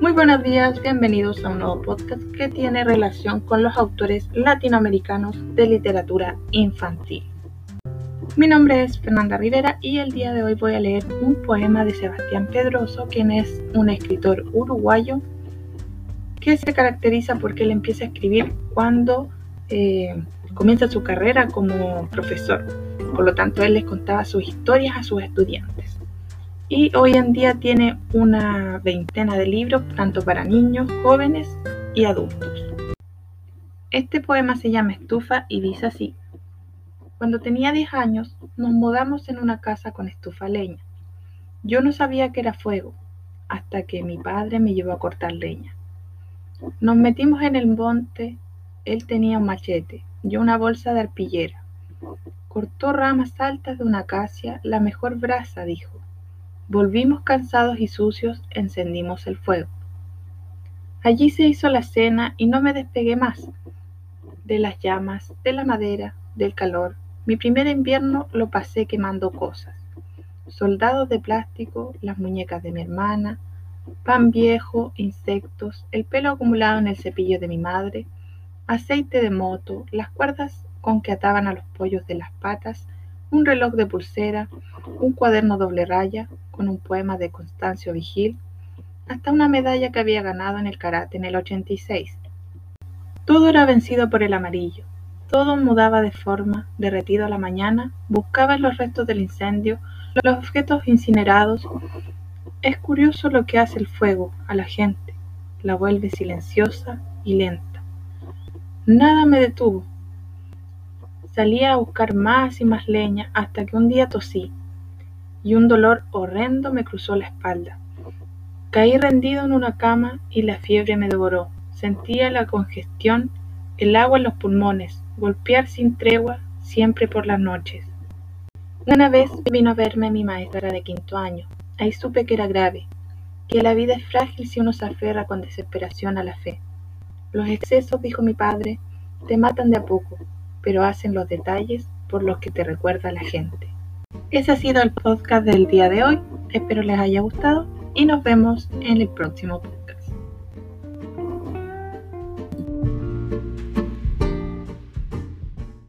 Muy buenos días, bienvenidos a un nuevo podcast que tiene relación con los autores latinoamericanos de literatura infantil. Mi nombre es Fernanda Rivera y el día de hoy voy a leer un poema de Sebastián Pedroso, quien es un escritor uruguayo que se caracteriza porque él empieza a escribir cuando eh, comienza su carrera como profesor. Por lo tanto, él les contaba sus historias a sus estudiantes y hoy en día tiene una veintena de libros, tanto para niños, jóvenes y adultos. Este poema se llama Estufa y dice así. Cuando tenía 10 años, nos mudamos en una casa con estufa leña. Yo no sabía que era fuego, hasta que mi padre me llevó a cortar leña. Nos metimos en el monte, él tenía un machete, yo una bolsa de arpillera. Cortó ramas altas de una acacia, la mejor brasa, dijo. Volvimos cansados y sucios, encendimos el fuego. Allí se hizo la cena y no me despegué más de las llamas, de la madera, del calor. Mi primer invierno lo pasé quemando cosas. Soldados de plástico, las muñecas de mi hermana, pan viejo, insectos, el pelo acumulado en el cepillo de mi madre, aceite de moto, las cuerdas con que ataban a los pollos de las patas, un reloj de pulsera, un cuaderno doble raya con un poema de Constancio Vigil, hasta una medalla que había ganado en el karate en el 86. Todo era vencido por el amarillo, todo mudaba de forma, derretido a la mañana, buscaba en los restos del incendio los objetos incinerados. Es curioso lo que hace el fuego a la gente, la vuelve silenciosa y lenta. Nada me detuvo, Salía a buscar más y más leña hasta que un día tosí y un dolor horrendo me cruzó la espalda. Caí rendido en una cama y la fiebre me devoró. Sentía la congestión, el agua en los pulmones, golpear sin tregua, siempre por las noches. Una vez vino a verme mi maestra de quinto año. Ahí supe que era grave, que la vida es frágil si uno se aferra con desesperación a la fe. Los excesos, dijo mi padre, te matan de a poco, pero hacen los detalles por los que te recuerda la gente. Ese ha sido el podcast del día de hoy. Espero les haya gustado y nos vemos en el próximo podcast.